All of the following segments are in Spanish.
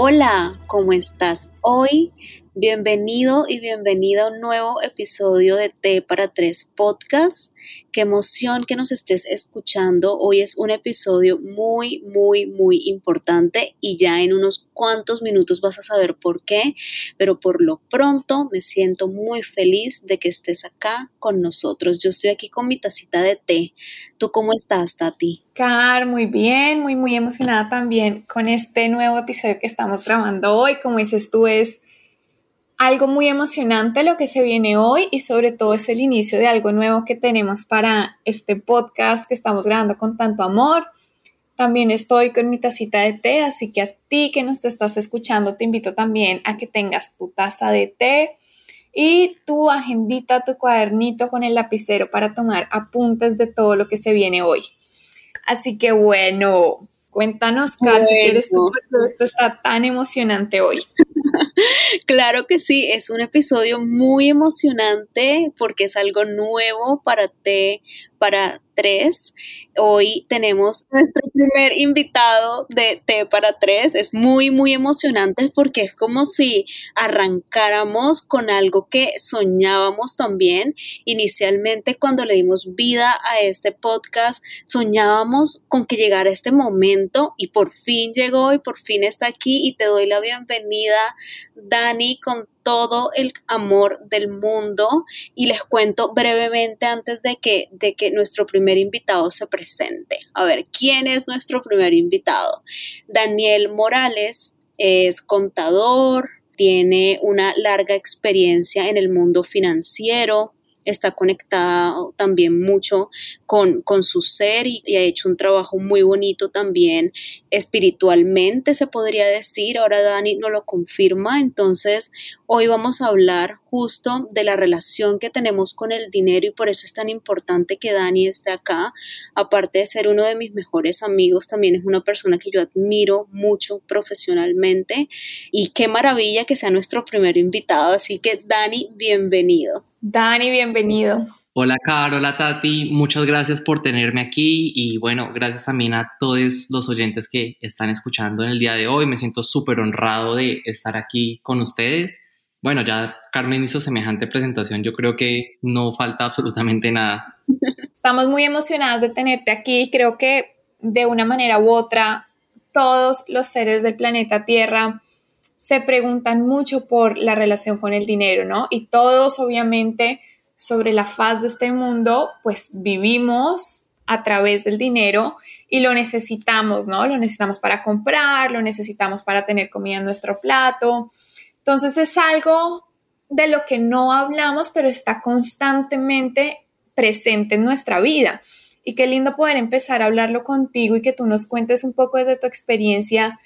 Hola, ¿cómo estás hoy? Bienvenido y bienvenida a un nuevo episodio de T para Tres Podcast. Qué emoción que nos estés escuchando. Hoy es un episodio muy, muy, muy importante y ya en unos cuantos minutos vas a saber por qué, pero por lo pronto me siento muy feliz de que estés acá con nosotros. Yo estoy aquí con mi tacita de té. ¿Tú cómo estás, Tati? Car, muy bien, muy, muy emocionada también con este nuevo episodio que estamos grabando hoy. Como dices tú, es algo muy emocionante lo que se viene hoy y sobre todo es el inicio de algo nuevo que tenemos para este podcast que estamos grabando con tanto amor. También estoy con mi tacita de té, así que a ti que nos te estás escuchando te invito también a que tengas tu taza de té y tu agendita, tu cuadernito con el lapicero para tomar apuntes de todo lo que se viene hoy. Así que bueno, cuéntanos, Carlos, si quieres tú, esto está tan emocionante hoy. claro que sí, es un episodio muy emocionante porque es algo nuevo para ti, para tres. Hoy tenemos nuestro primer invitado de T para tres. Es muy, muy emocionante porque es como si arrancáramos con algo que soñábamos también. Inicialmente, cuando le dimos vida a este podcast, soñábamos con que llegara este momento y por fin llegó y por fin está aquí y te doy la bienvenida, Dani, con todo el amor del mundo y les cuento brevemente antes de que, de que nuestro primer invitado se presente. A ver, ¿quién es nuestro primer invitado? Daniel Morales es contador, tiene una larga experiencia en el mundo financiero, está conectado también mucho con, con su ser y, ha hecho un trabajo muy bonito también espiritualmente, se podría decir. Ahora Dani no lo confirma. Entonces, hoy vamos a hablar justo de la relación que tenemos con el dinero y por eso es tan importante que Dani esté acá. Aparte de ser uno de mis mejores amigos, también es una persona que yo admiro mucho profesionalmente y qué maravilla que sea nuestro primer invitado. Así que Dani, bienvenido. Dani, bienvenido. Hola, Caro, hola, Tati. Muchas gracias por tenerme aquí y bueno, gracias también a todos los oyentes que están escuchando en el día de hoy. Me siento súper honrado de estar aquí con ustedes. Bueno, ya Carmen hizo semejante presentación. Yo creo que no falta absolutamente nada. Estamos muy emocionados de tenerte aquí. Creo que de una manera u otra, todos los seres del planeta Tierra se preguntan mucho por la relación con el dinero, ¿no? Y todos, obviamente, sobre la faz de este mundo, pues vivimos a través del dinero y lo necesitamos, ¿no? Lo necesitamos para comprar, lo necesitamos para tener comida en nuestro plato. Entonces es algo de lo que no hablamos, pero está constantemente presente en nuestra vida. Y qué lindo poder empezar a hablarlo contigo y que tú nos cuentes un poco desde tu experiencia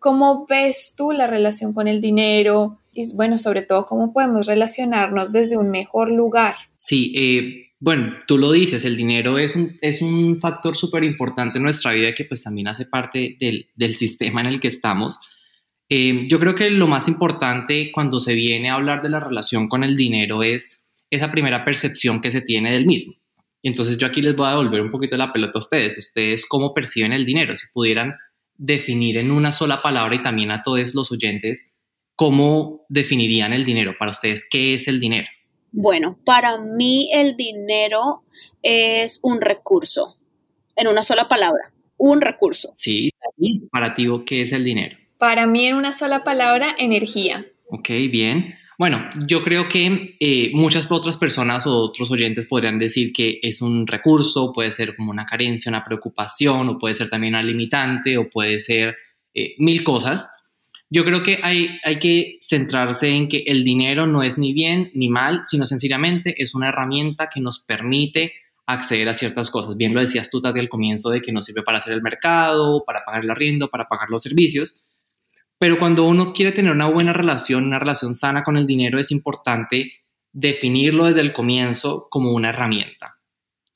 ¿Cómo ves tú la relación con el dinero? Y bueno, sobre todo, ¿cómo podemos relacionarnos desde un mejor lugar? Sí, eh, bueno, tú lo dices, el dinero es un, es un factor súper importante en nuestra vida que pues también hace parte del, del sistema en el que estamos. Eh, yo creo que lo más importante cuando se viene a hablar de la relación con el dinero es esa primera percepción que se tiene del mismo. Entonces yo aquí les voy a devolver un poquito la pelota a ustedes. Ustedes cómo perciben el dinero, si pudieran definir en una sola palabra y también a todos los oyentes, ¿cómo definirían el dinero? Para ustedes, ¿qué es el dinero? Bueno, para mí el dinero es un recurso, en una sola palabra, un recurso. Sí, para ti, ¿qué es el dinero? Para mí en una sola palabra, energía. Ok, bien. Bueno, yo creo que eh, muchas otras personas o otros oyentes podrían decir que es un recurso, puede ser como una carencia, una preocupación, o puede ser también una limitante, o puede ser eh, mil cosas. Yo creo que hay, hay que centrarse en que el dinero no es ni bien ni mal, sino sencillamente es una herramienta que nos permite acceder a ciertas cosas. Bien lo decías tú, desde el comienzo de que nos sirve para hacer el mercado, para pagar el arriendo, para pagar los servicios, pero cuando uno quiere tener una buena relación, una relación sana con el dinero, es importante definirlo desde el comienzo como una herramienta.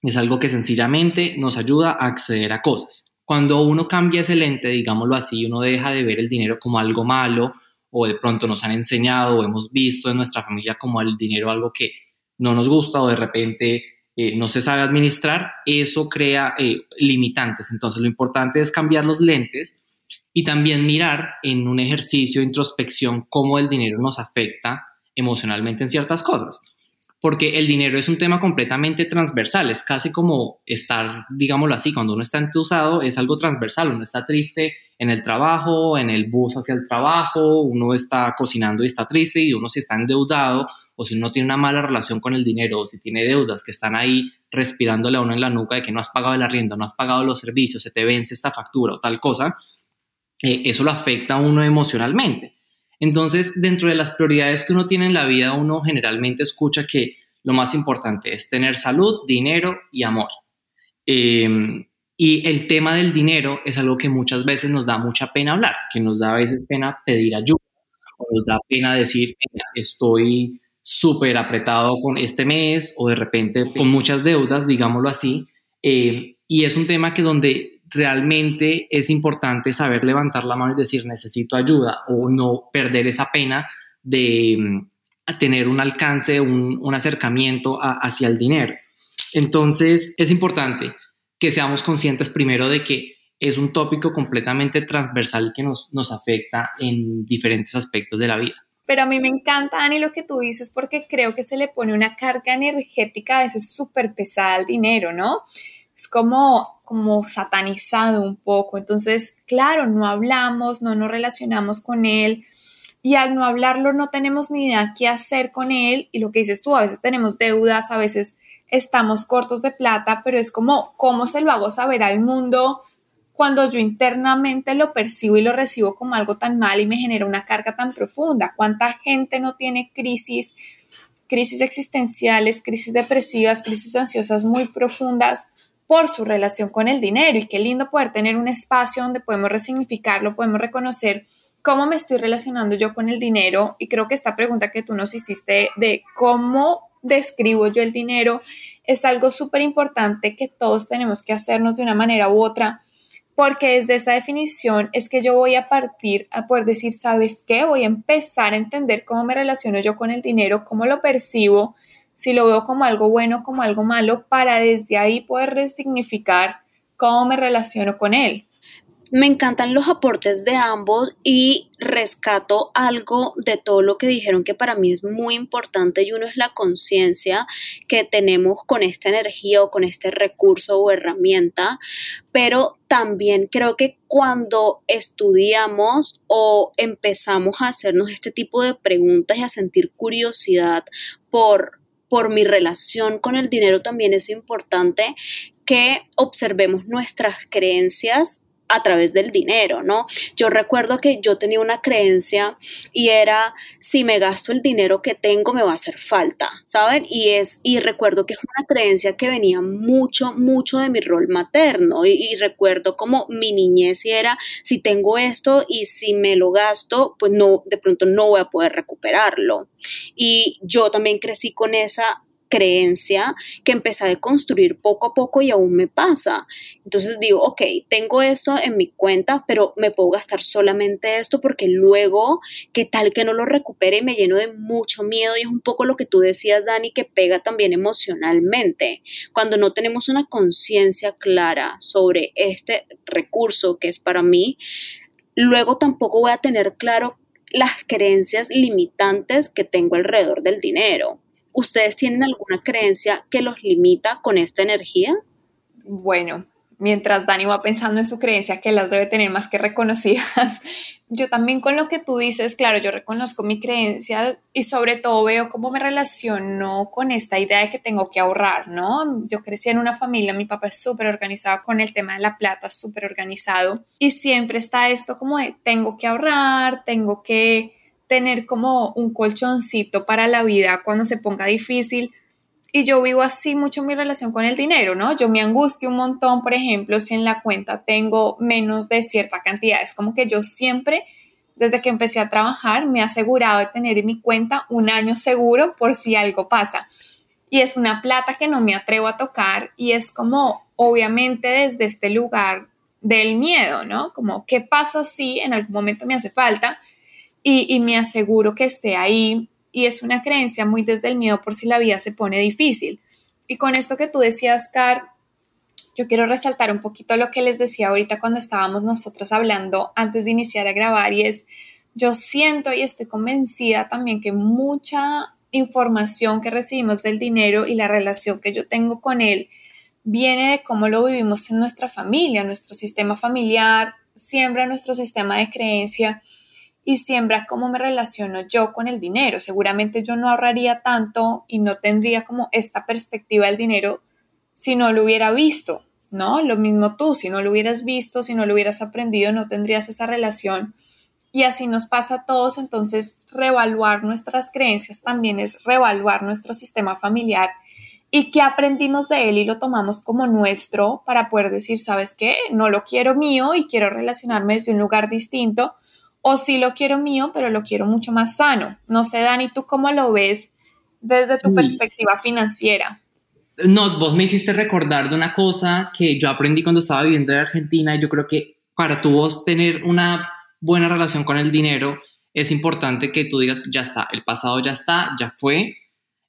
Es algo que sencillamente nos ayuda a acceder a cosas. Cuando uno cambia ese lente, digámoslo así, uno deja de ver el dinero como algo malo o de pronto nos han enseñado o hemos visto en nuestra familia como el dinero algo que no nos gusta o de repente eh, no se sabe administrar, eso crea eh, limitantes. Entonces lo importante es cambiar los lentes y también mirar en un ejercicio de introspección cómo el dinero nos afecta emocionalmente en ciertas cosas. Porque el dinero es un tema completamente transversal, es casi como estar, digámoslo así, cuando uno está entusado, es algo transversal, uno está triste en el trabajo, en el bus hacia el trabajo, uno está cocinando y está triste y uno si está endeudado o si uno tiene una mala relación con el dinero o si tiene deudas que están ahí respirándole a uno en la nuca de que no has pagado el arriendo, no has pagado los servicios, se te vence esta factura o tal cosa, eh, eso lo afecta a uno emocionalmente. Entonces, dentro de las prioridades que uno tiene en la vida, uno generalmente escucha que lo más importante es tener salud, dinero y amor. Em, y el tema del dinero es algo que muchas veces nos da mucha pena hablar, que nos da a veces pena pedir ayuda, nos da pena decir, estoy súper apretado con este mes o de repente con muchas deudas, digámoslo así. Eh, y es un tema que donde realmente es importante saber levantar la mano y decir necesito ayuda o no perder esa pena de mm, tener un alcance, un, acercamiento hacia el dinero. Entonces es importante que seamos conscientes primero de que es un tópico completamente transversal que nos, afecta en diferentes aspectos de la vida. Pero a mí me encanta, Ani, lo que tú dices, porque creo que se le pone una carga energética a veces súper pesada al dinero, ¿no? Es como, como satanizado un poco. Entonces, claro, no hablamos, no nos relacionamos con él. Y al no hablarlo, no tenemos ni idea qué hacer con él. Y lo que dices tú, a veces tenemos deudas, a veces estamos cortos de plata, pero es como, ¿cómo se lo hago saber al mundo? cuando yo internamente lo percibo y lo recibo como algo tan mal y me genera una carga tan profunda. ¿Cuánta gente no tiene crisis, crisis existenciales, crisis depresivas, crisis ansiosas muy profundas por su relación con el dinero? Y qué lindo poder tener un espacio donde podemos resignificarlo, podemos reconocer cómo me estoy relacionando yo con el dinero. Y creo que esta pregunta que tú nos hiciste de cómo describo yo el dinero es algo súper importante que todos tenemos que hacernos de una manera u otra porque desde esta definición es que yo voy a partir a poder decir, ¿sabes qué? Voy a empezar a entender cómo me relaciono yo con el dinero, cómo lo percibo, si lo veo como algo bueno, como algo malo, para desde ahí poder resignificar cómo me relaciono con él. Me encantan los aportes de ambos y rescato algo de todo lo que dijeron que para mí es muy importante y uno es la conciencia que tenemos con esta energía o con este recurso o herramienta, pero también creo que cuando estudiamos o empezamos a hacernos este tipo de preguntas y a sentir curiosidad por por mi relación con el dinero también es importante que observemos nuestras creencias a través del dinero, ¿no? Yo recuerdo que yo tenía una creencia y era si me gasto el dinero que tengo me va a hacer falta, ¿saben? Y es y recuerdo que es una creencia que venía mucho mucho de mi rol materno y, recuerdo como mi niñez y era si tengo esto y si me lo gasto, pues no de pronto no voy a poder recuperarlo. Y yo también crecí con esa creencia que empecé a construir poco a poco y aún me pasa. Entonces digo, ok, tengo esto en mi cuenta, pero me puedo gastar solamente esto porque luego, ¿qué tal que no lo recupere y me lleno de mucho miedo? Y es un poco lo que tú decías, Dani, que pega también emocionalmente. Cuando no tenemos una conciencia clara sobre este recurso que es para mí, luego tampoco voy a tener claro las creencias limitantes que tengo alrededor del dinero. ¿Ustedes tienen alguna creencia que los limita con esta energía? Bueno, mientras Dani va pensando en su creencia, que las debe tener más que reconocidas, yo también con lo que tú dices, claro, yo reconozco mi creencia y sobre todo veo cómo me relaciono con esta idea de que tengo que ahorrar, ¿no? Yo crecí en una familia, mi papá es súper organizado con el tema de la plata, súper organizado y siempre está esto como de tengo que ahorrar, tengo que tener como un colchoncito para la vida cuando se ponga difícil. Y yo vivo así mucho mi relación con el dinero, ¿no? Yo me angustio un montón, por ejemplo, si en la cuenta tengo menos de cierta cantidad. Es como que yo siempre, desde que empecé a trabajar, me he asegurado de tener en mi cuenta un año seguro por si algo pasa. Y es una plata que no me atrevo a tocar y es como, obviamente, desde este lugar del miedo, ¿no? Como, ¿qué pasa si en algún momento me hace falta? Y, me aseguro que esté ahí. Y es una creencia muy desde el miedo por si la vida se pone difícil. Y con esto que tú decías, Car, yo quiero resaltar un poquito lo que les decía ahorita cuando estábamos nosotros hablando antes de iniciar a grabar y es, yo siento y estoy convencida también que mucha información que recibimos del dinero y la relación que yo tengo con él viene de cómo lo vivimos en nuestra familia, nuestro sistema familiar, siembra nuestro sistema de creencia y siembra cómo me relaciono yo con el dinero. Seguramente yo no ahorraría tanto y no tendría como esta perspectiva del dinero si no lo hubiera visto, ¿no? Lo mismo tú, si no lo hubieras visto, si no lo hubieras aprendido, no tendrías esa relación. Y así nos pasa a todos, entonces reevaluar nuestras creencias también es reevaluar nuestro sistema familiar y qué aprendimos de él y lo tomamos como nuestro para poder decir, ¿sabes qué? No lo quiero mío y quiero relacionarme desde un lugar distinto o sí lo quiero mío, pero lo quiero mucho más sano. No sé, Dani, ¿tú cómo lo ves desde tu perspectiva financiera? No, vos me hiciste recordar de una cosa que yo aprendí cuando estaba viviendo en Argentina. Yo creo que para tú vos tener una buena relación con el dinero, es importante que tú digas, ya está, el pasado ya está, ya fue,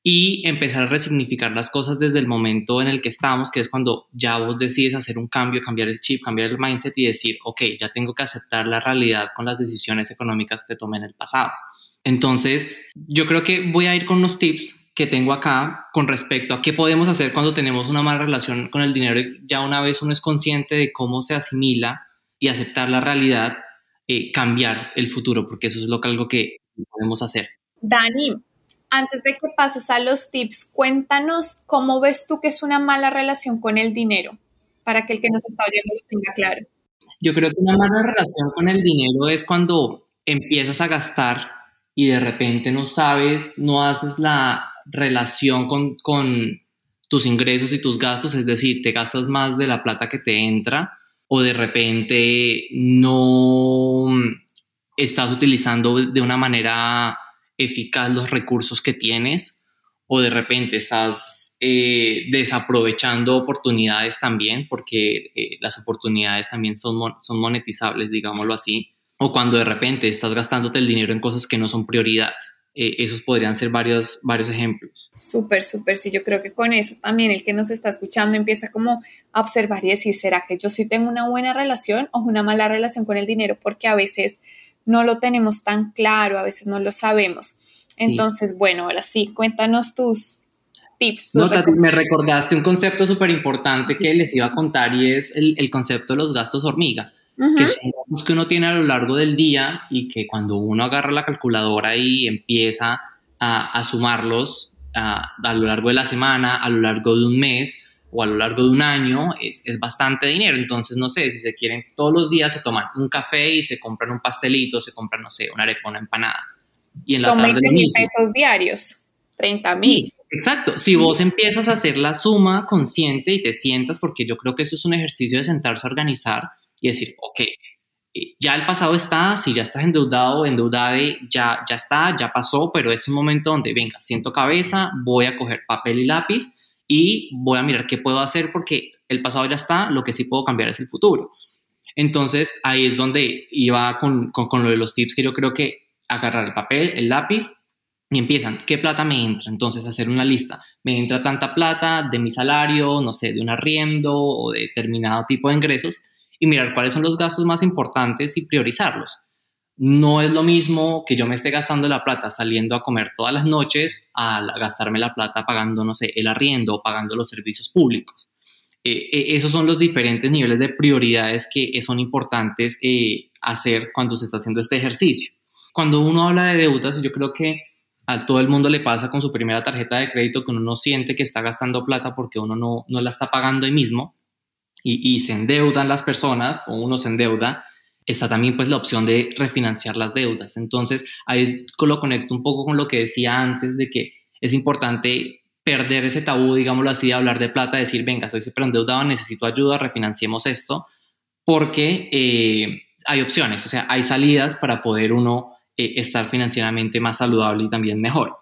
y empezar a resignificar las cosas desde el momento en el que estamos, que es cuando ya vos decides hacer un cambio, cambiar el chip, cambiar el mindset y decir, ok, ya tengo que aceptar la realidad con las decisiones económicas que tomé en el pasado. Entonces, yo creo que voy a ir con unos tips que tengo acá con respecto a qué podemos hacer cuando tenemos una mala relación con el dinero. Ya una vez uno es consciente de cómo se asimila y aceptar la realidad, eh, cambiar el futuro, porque eso es lo que algo que podemos hacer. Dani, antes de que pases a los tips, cuéntanos cómo ves tú que es una mala relación con el dinero, para que el que nos está oyendo lo tenga claro. Yo creo que una mala relación con el dinero es cuando empiezas a gastar y de repente no sabes, no haces la relación con, con tus ingresos y tus gastos, es decir, te gastas más de la plata que te entra o de repente no estás utilizando de una manera eficaz los recursos que tienes o de repente estás eh, desaprovechando oportunidades también porque eh, las oportunidades también son, son monetizables, digámoslo así, o cuando de repente estás gastándote el dinero en cosas que no son prioridad. Eh, esos podrían ser varios, varios ejemplos. Súper, súper, sí, yo creo que con eso también el que nos está escuchando empieza como a observar y decir, ¿será que yo sí tengo una buena relación o una mala relación con el dinero? Porque a veces no lo tenemos tan claro, a veces no lo sabemos. Entonces, bueno, ahora sí, cuéntanos tus tips. no, me recordaste un concepto súper importante que les iba a contar y es el, concepto de los gastos hormiga, que son gastos que uno tiene a lo largo del día y que cuando uno agarra la calculadora y empieza a, sumarlos a, a, lo largo de la semana, a lo largo de un mes, o a lo largo de un año es, bastante dinero. Entonces, no sé, si se quieren, todos los días se toman un café y se compran un pastelito, se compran, no sé, una arepa, una empanada. Y en Son la tarde 20 mil pesos diarios, 30 mil. Exacto, si vos empiezas a hacer la suma consciente y te sientas, porque yo creo que eso es un ejercicio de sentarse a organizar y decir, ok, eh, ya el pasado está, si ya estás endeudado, endeudada, ya, ya está, ya pasó, pero es un momento donde, venga, siento cabeza, voy a coger papel y lápiz y voy a mirar qué puedo hacer porque el pasado ya está, lo que sí puedo cambiar es el futuro. Entonces ahí es donde iba con, con, lo de los tips que yo creo que agarrar el papel, el lápiz y empiezan, ¿qué plata me entra? Entonces hacer una lista, me entra tanta plata de mi salario, no sé, de un arriendo o de determinado tipo de ingresos y mirar cuáles son los gastos más importantes y priorizarlos no es lo mismo que yo me esté gastando la plata saliendo a comer todas las noches a gastarme la plata pagando, no sé, el arriendo o pagando los servicios públicos. Eh, eh, esos son los diferentes niveles de prioridades que son importantes eh, hacer cuando se está haciendo este ejercicio. Cuando uno habla de deudas, yo creo que a todo el mundo le pasa con su primera tarjeta de crédito que uno no siente que está gastando plata porque uno no, la está pagando ahí mismo y, y se endeudan las personas o uno se endeuda está también pues la opción de refinanciar las deudas. Entonces, ahí lo conecto un poco con lo que decía antes de que es importante perder ese tabú, digámoslo así, de hablar de plata, decir, venga, soy súper endeudado, necesito ayuda, refinanciemos esto, porque eh, hay opciones, o sea, hay salidas para poder uno eh, estar financieramente más saludable y también mejor.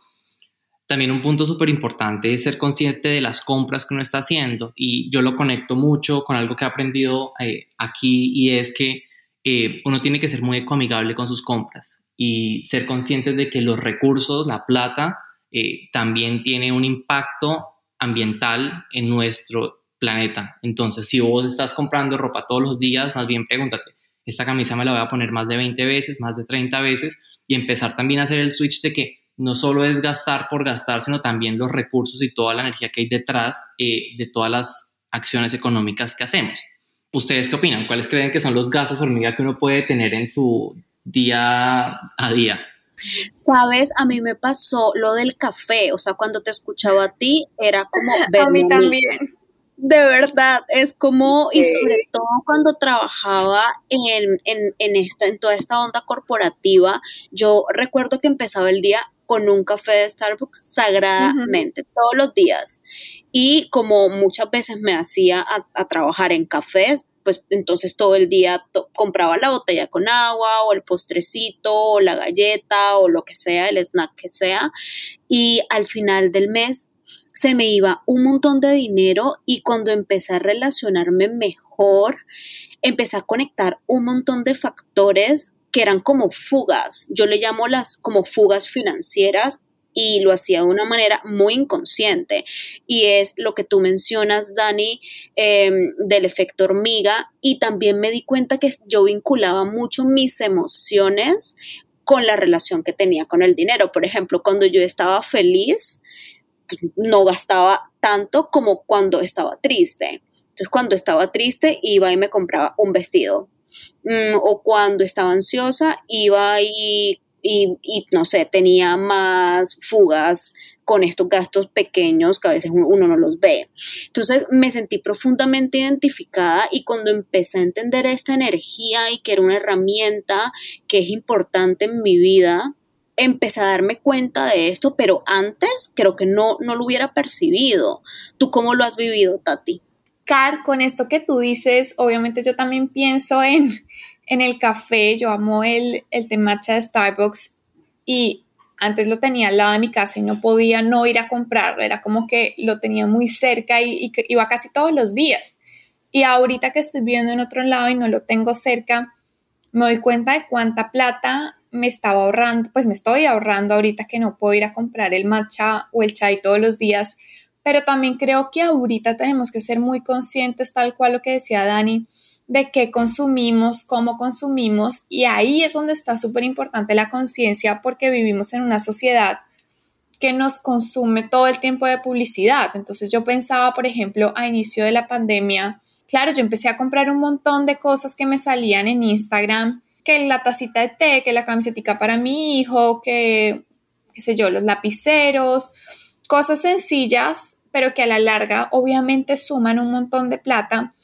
También un punto súper importante es ser consciente de las compras que uno está haciendo y yo lo conecto mucho con algo que he aprendido eh, aquí y es que eh, uno tiene que ser muy ecoamigable con sus compras y ser conscientes de que los recursos, la plata, eh, también tiene un impacto ambiental en nuestro planeta. Entonces, si vos estás comprando ropa todos los días, más bien pregúntate, esta camisa me la voy a poner más de 20 veces, más de 30 veces y empezar también a hacer el switch de que no solo es gastar por gastar, sino también los recursos y toda la energía que hay detrás eh, de todas las acciones económicas que hacemos. ¿Ustedes qué opinan? ¿Cuáles creen que son los gastos hormiga que uno puede tener en su día a día? Sabes, a mí me pasó lo del café, o sea, cuando te escuchaba a ti era como... a mí también de verdad, es como, y sobre todo cuando trabajaba en, en, esta, en toda esta onda corporativa, yo recuerdo que empezaba el día con un café de Starbucks sagradamente, todos los días. Y como muchas veces me hacía a, trabajar en cafés, pues entonces todo el día compraba la botella con agua o el postrecito o la galleta o lo que sea, el snack que sea. Y al final del mes se me iba un montón de dinero y cuando empecé a relacionarme mejor, empecé a conectar un montón de factores que eran como fugas. Yo le llamo las como fugas financieras y lo hacía de una manera muy inconsciente. Y es lo que tú mencionas, Dani, em, del efecto hormiga. Y también me di cuenta que yo vinculaba mucho mis emociones con la relación que tenía con el dinero. Por ejemplo, cuando yo estaba feliz, no gastaba tanto como cuando estaba triste. Entonces, cuando estaba triste, iba y me compraba un vestido. Mm, o cuando estaba ansiosa, iba y, y, no sé, tenía más fugas con estos gastos pequeños que a veces uno no los ve. Entonces me sentí profundamente identificada y cuando empecé a entender esta energía y que era una herramienta que es importante en mi vida, empecé a darme cuenta de esto, pero antes creo que no, no lo hubiera percibido. ¿Tú cómo lo has vivido, Tati? Con esto que tú dices, obviamente yo también pienso en, en el café, yo amo el, el té matcha de Starbucks. Y antes lo tenía al lado de mi casa y no podía no ir a comprarlo, era como que lo tenía muy cerca y, y iba casi todos los días. Y ahorita que estoy viviendo en otro lado y no lo tengo cerca, me doy cuenta de cuánta plata me estaba ahorrando, pues me estoy ahorrando ahorita que no puedo ir a comprar el matcha o el chai todos los días, pero también creo que ahorita tenemos que ser muy conscientes, tal cual lo que decía Dani, de qué consumimos, cómo consumimos, y ahí es donde está súper importante la conciencia porque vivimos en una sociedad que nos consume todo el tiempo de publicidad. Entonces yo pensaba, por ejemplo, a inicio de la pandemia, claro, yo empecé a comprar un montón de cosas que me salían en Instagram que la tacita de té, que la camiseta para mi hijo, que, qué sé yo, los lapiceros, cosas sencillas, pero que a la larga obviamente suman un montón de plata.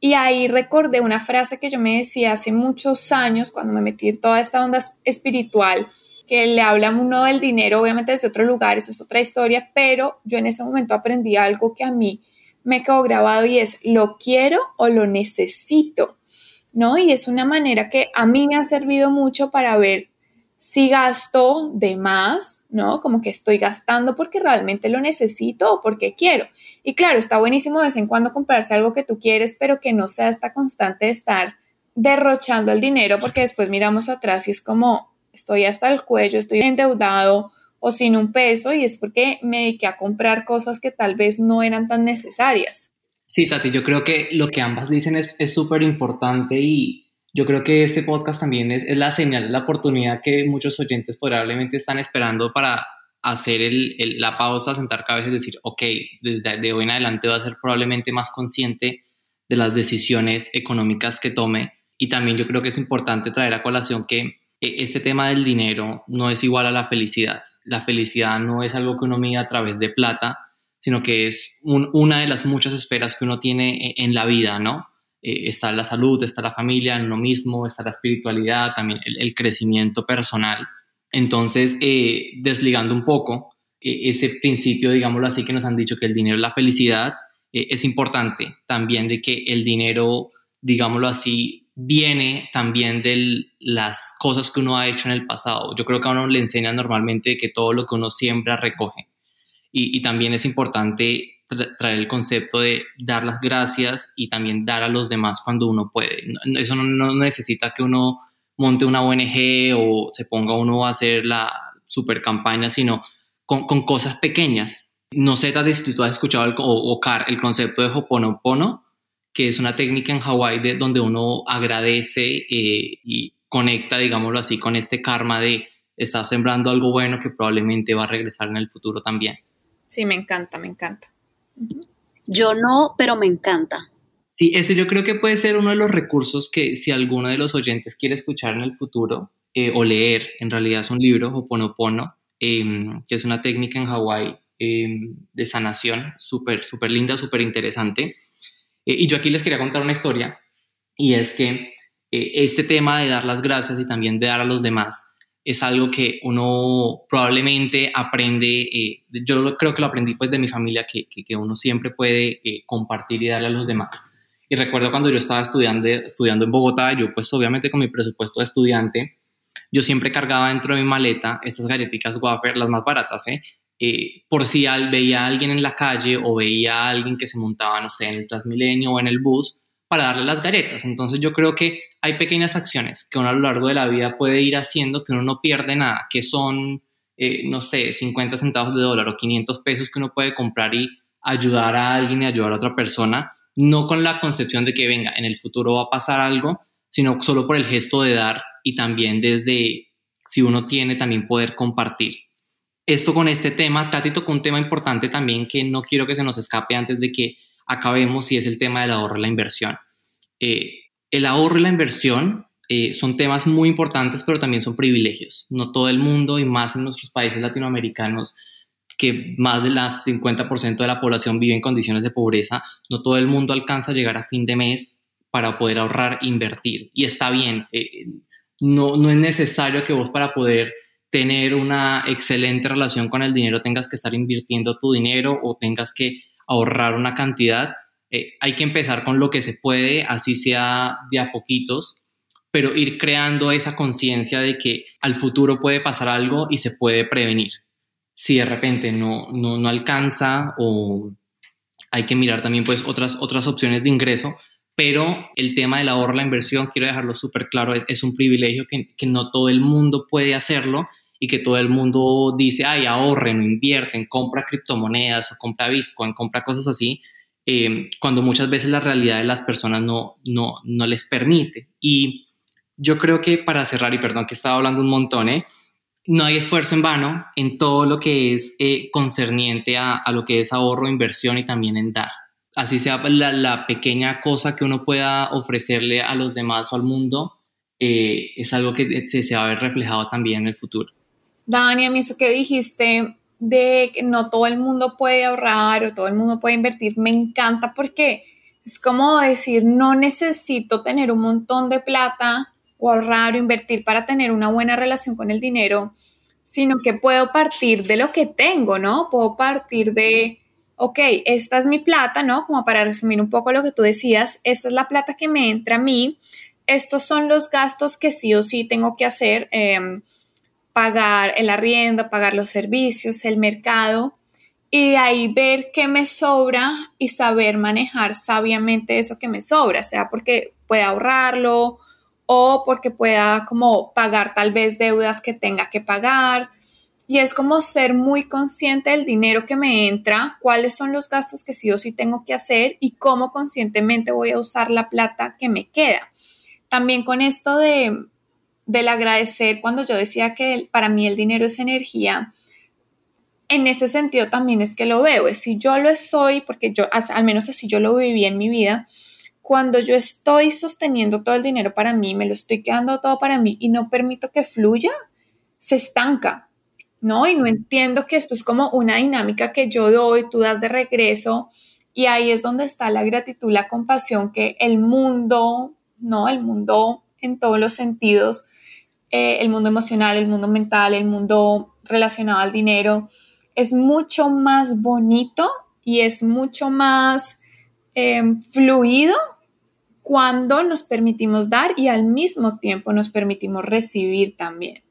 Y ahí recordé una frase que yo me decía hace muchos años cuando me metí en toda esta onda espiritual, que le habla uno del dinero, obviamente desde otro lugar, eso es otra historia, pero yo en ese momento aprendí algo que a mí me quedó grabado y es, ¿lo quiero o lo necesito? ¿no? Y es una manera que a mí me ha servido mucho para ver si gasto de más, ¿no? Como que estoy gastando porque realmente lo necesito o porque quiero. Y claro, está buenísimo de vez en cuando comprarse algo que tú quieres, pero que no sea esta constante de estar derrochando el dinero, porque después miramos atrás y es como, estoy hasta el cuello, estoy endeudado o sin un peso y es porque me dediqué a comprar cosas que tal vez no eran tan necesarias. Sí, Tati, yo creo que lo que ambas dicen es súper importante y yo creo que este podcast también es, la señal, la oportunidad que muchos oyentes probablemente están esperando para hacer la pausa, sentar cabeza y decir, ok, desde de hoy en adelante voy a ser probablemente más consciente de las decisiones económicas que tome. Y también yo creo que es importante traer a colación que eh, este tema del dinero no es igual a la felicidad. La felicidad no es algo que uno mide a través de plata, sino que es una de las muchas esferas que uno tiene e, en la vida, ¿no? Eh, está la salud, está la familia, uno mismo, está la espiritualidad, también el, crecimiento personal. Entonces, eh, desligando un poco e, ese principio, digámoslo así, que nos han dicho que el dinero es la felicidad, eh, es importante también de que el dinero, digámoslo así, viene también de las cosas que uno ha hecho en el pasado. Yo creo que a uno le enseña normalmente que todo lo que uno siembra recoge y, también es importante traer el concepto de dar las gracias y también dar a los demás cuando uno puede. Eso no, necesita que uno monte una ONG o se ponga uno a hacer la super campaña, sino con, cosas pequeñas. No sé si tú has escuchado el, o, el concepto de Hoponopono, que es una técnica en Hawái de, donde uno agradece eh, y conecta, digámoslo así, con este karma de estar sembrando algo bueno que probablemente va a regresar en el futuro también. Sí, me encanta, me encanta. Yo no, pero me encanta. Sí, ese yo creo que puede ser uno de los recursos que si alguno de los oyentes quiere escuchar en el futuro eh, o leer, en realidad es un libro, Hoponopono, eh, que es una técnica en Hawái em, de sanación súper, súper linda, súper interesante. Eh, y yo aquí les quería contar una historia y es que eh, este tema de dar las gracias y también de dar a los demás es algo que uno probablemente aprende, eh, yo creo que lo aprendí pues de mi familia, que, que, uno siempre puede eh, compartir y darle a los demás. Y recuerdo cuando yo estaba estudiando, estudiando en Bogotá, yo pues obviamente con mi presupuesto de estudiante, yo siempre cargaba dentro de mi maleta estas galletitas wafer, las más baratas, ¿eh? eh por si veía a alguien en la calle o veía a alguien que se montaba, no sé, en el Transmilenio o en el bus, para darle las galletas. Entonces yo creo que hay pequeñas acciones que uno a lo largo de la vida puede ir haciendo que uno no pierde nada, que son, eh, no sé, 50 centavos de dólar o 500 pesos que uno puede comprar y ayudar a alguien y ayudar a otra persona, no con la concepción de que venga, en el futuro va a pasar algo, sino solo por el gesto de dar y también desde, si uno tiene, también poder compartir. Esto con este tema, Tati tocó un tema importante también que no quiero que se nos escape antes de que acabemos y es el tema del ahorro y la inversión. Eh, el ahorro y la inversión eh, son temas muy importantes, pero también son privilegios. No todo el mundo, y más en nuestros países latinoamericanos, que más del 50% de la población vive en condiciones de pobreza, no todo el mundo alcanza a llegar a fin de mes para poder ahorrar e invertir. Y está bien, eh, no, no es necesario que vos para poder tener una excelente relación con el dinero tengas que estar invirtiendo tu dinero o tengas que ahorrar una cantidad, eh, hay que empezar con lo que se puede, así sea de a poquitos, pero ir creando esa conciencia de que al futuro puede pasar algo y se puede prevenir. Si de repente no, no, alcanza o hay que mirar también pues otras, otras opciones de ingreso, pero el tema del ahorro, la inversión, quiero dejarlo súper claro, es, un privilegio que, que, no todo el mundo puede hacerlo y que todo el mundo dice, ay, ahorren invierten, compra criptomonedas o compra Bitcoin, compra cosas así, eh, cuando muchas veces la realidad de las personas no, no, no les permite. Y yo creo que para cerrar, y perdón que estaba hablando un montón, ¿eh? no hay esfuerzo en vano en todo lo que es eh, concerniente a, a, lo que es ahorro, inversión y también en dar. Así sea la, la pequeña cosa que uno pueda ofrecerle a los demás o al mundo, eh, es algo que se, se va a ver reflejado también en el futuro. Dani, a mí eso que dijiste de que no todo el mundo puede ahorrar o todo el mundo puede invertir, me encanta porque es como decir, no necesito tener un montón de plata o ahorrar o invertir para tener una buena relación con el dinero, sino que puedo partir de lo que tengo, ¿no? Puedo partir de, ok, esta es mi plata, ¿no? Como para resumir un poco lo que tú decías, esta es la plata que me entra a mí, estos son los gastos que sí o sí tengo que hacer. Eh, pagar el arriendo, pagar los servicios, el mercado y de ahí ver qué me sobra y saber manejar sabiamente eso que me sobra, sea porque pueda ahorrarlo o porque pueda como pagar tal vez deudas que tenga que pagar. Y es como ser muy consciente del dinero que me entra, cuáles son los gastos que sí o sí tengo que hacer y cómo conscientemente voy a usar la plata que me queda. También con esto de del agradecer cuando yo decía que para mí el dinero es energía, en ese sentido también es que lo veo, es si yo lo estoy, porque yo, al menos así yo lo viví en mi vida, cuando yo estoy sosteniendo todo el dinero para mí, me lo estoy quedando todo para mí y no permito que fluya, se estanca, ¿no? Y no entiendo que esto es como una dinámica que yo doy, tú das de regreso, y ahí es donde está la gratitud, la compasión que el mundo, ¿no? El mundo en todos los sentidos eh, el mundo emocional, el mundo mental, el mundo relacionado al dinero, es mucho más bonito y es mucho más em, fluido cuando nos permitimos dar y al mismo tiempo nos permitimos recibir también.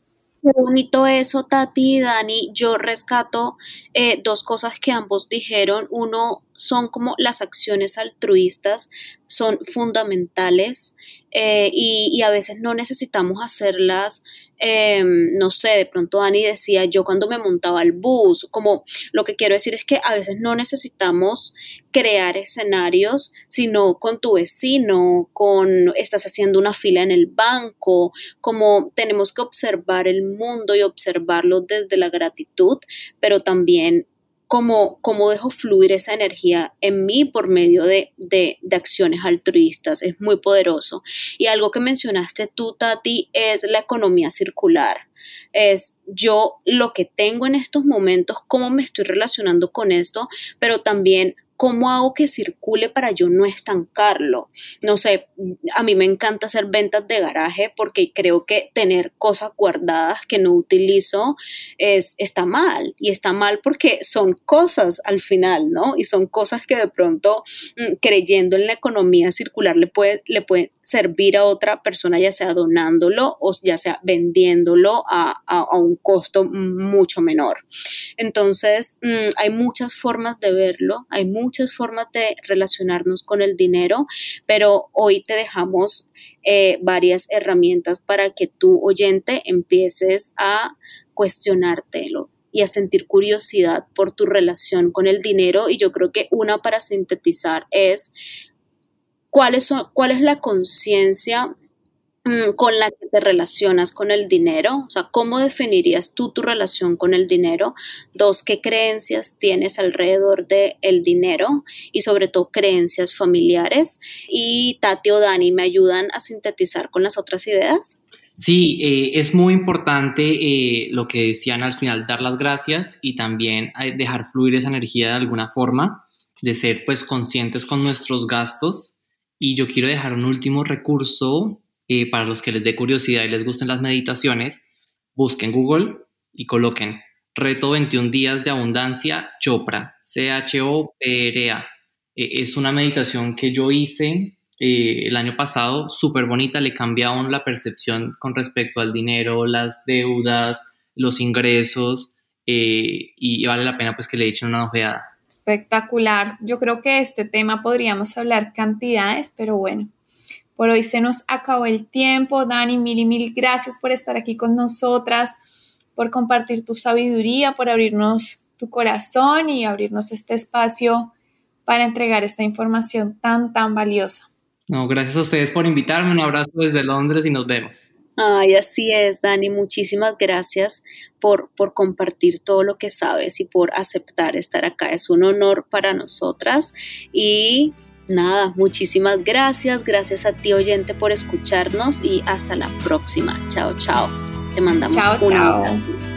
Qué bonito eso, Tati y Dani. Yo rescato eh, dos cosas que ambos dijeron. Uno, son como las acciones altruistas, son fundamentales eh, y, a veces no necesitamos hacerlas, em, no sé, de pronto Dani decía yo cuando me montaba el bus, como lo que quiero decir es que a veces no necesitamos crear escenarios, sino con tu vecino, con estás haciendo una fila en el banco, como tenemos que observar el mundo y observarlo desde la gratitud, pero también cómo, dejo fluir esa energía en mí por medio de, de, acciones altruistas. Es muy poderoso. Y algo que mencionaste tú, Tati, es la economía circular. Es yo lo que tengo en estos momentos, cómo me estoy relacionando con esto, pero también ¿cómo hago que circule para yo no estancarlo? No sé, a mí me encanta hacer ventas de garaje porque creo que tener cosas guardadas que no utilizo es, está mal. Y está mal porque son cosas al final, ¿no? Y son cosas que de pronto, mm, creyendo en la economía circular, le puede, le puede servir a otra persona, ya sea donándolo o ya sea vendiéndolo a, un costo mucho menor. Entonces, mm, hay muchas formas de verlo, hay muchas formas de relacionarnos con el dinero, pero hoy te dejamos eh, varias herramientas para que tu oyente empieces a cuestionártelo y a sentir curiosidad por tu relación con el dinero. Y yo creo que una para sintetizar es cuál es, cuál es la conciencia con la que te relacionas con el dinero, o sea, ¿cómo definirías tú tu relación con el dinero? Dos, ¿qué creencias tienes alrededor del el dinero? Y sobre todo creencias familiares. Y Tati o Dani, ¿me ayudan a sintetizar con las otras ideas? Sí, eh, es muy importante eh, lo que decían al final, dar las gracias y también eh, dejar fluir esa energía de alguna forma, de ser pues conscientes con nuestros gastos y yo quiero dejar un último recurso eh, para los que les dé curiosidad y les gusten las meditaciones. Busquen Google y coloquen Reto 21 días de abundancia Chopra, C-H-O-P-R-A. Eh, es una meditación que yo hice eh, el año pasado, súper bonita, le cambia a uno la percepción con respecto al dinero, las deudas, los ingresos y vale la pena pues que le echen una ojeada. Espectacular. Yo creo que este tema podríamos hablar cantidades, pero bueno, por hoy se nos acabó el tiempo. Dani, mil y mil gracias por estar aquí con nosotras, por compartir tu sabiduría, por abrirnos tu corazón y abrirnos este espacio para entregar esta información tan, tan valiosa. No, gracias a ustedes por invitarme. Un abrazo desde Londres y nos vemos. Ay, así es, Dani. Muchísimas gracias por, por compartir todo lo que sabes y por aceptar estar acá. Es un honor para nosotras. Y nada, muchísimas gracias. Gracias a ti, oyente, por escucharnos y hasta la próxima. Chao, chao. Te mandamos un abrazo.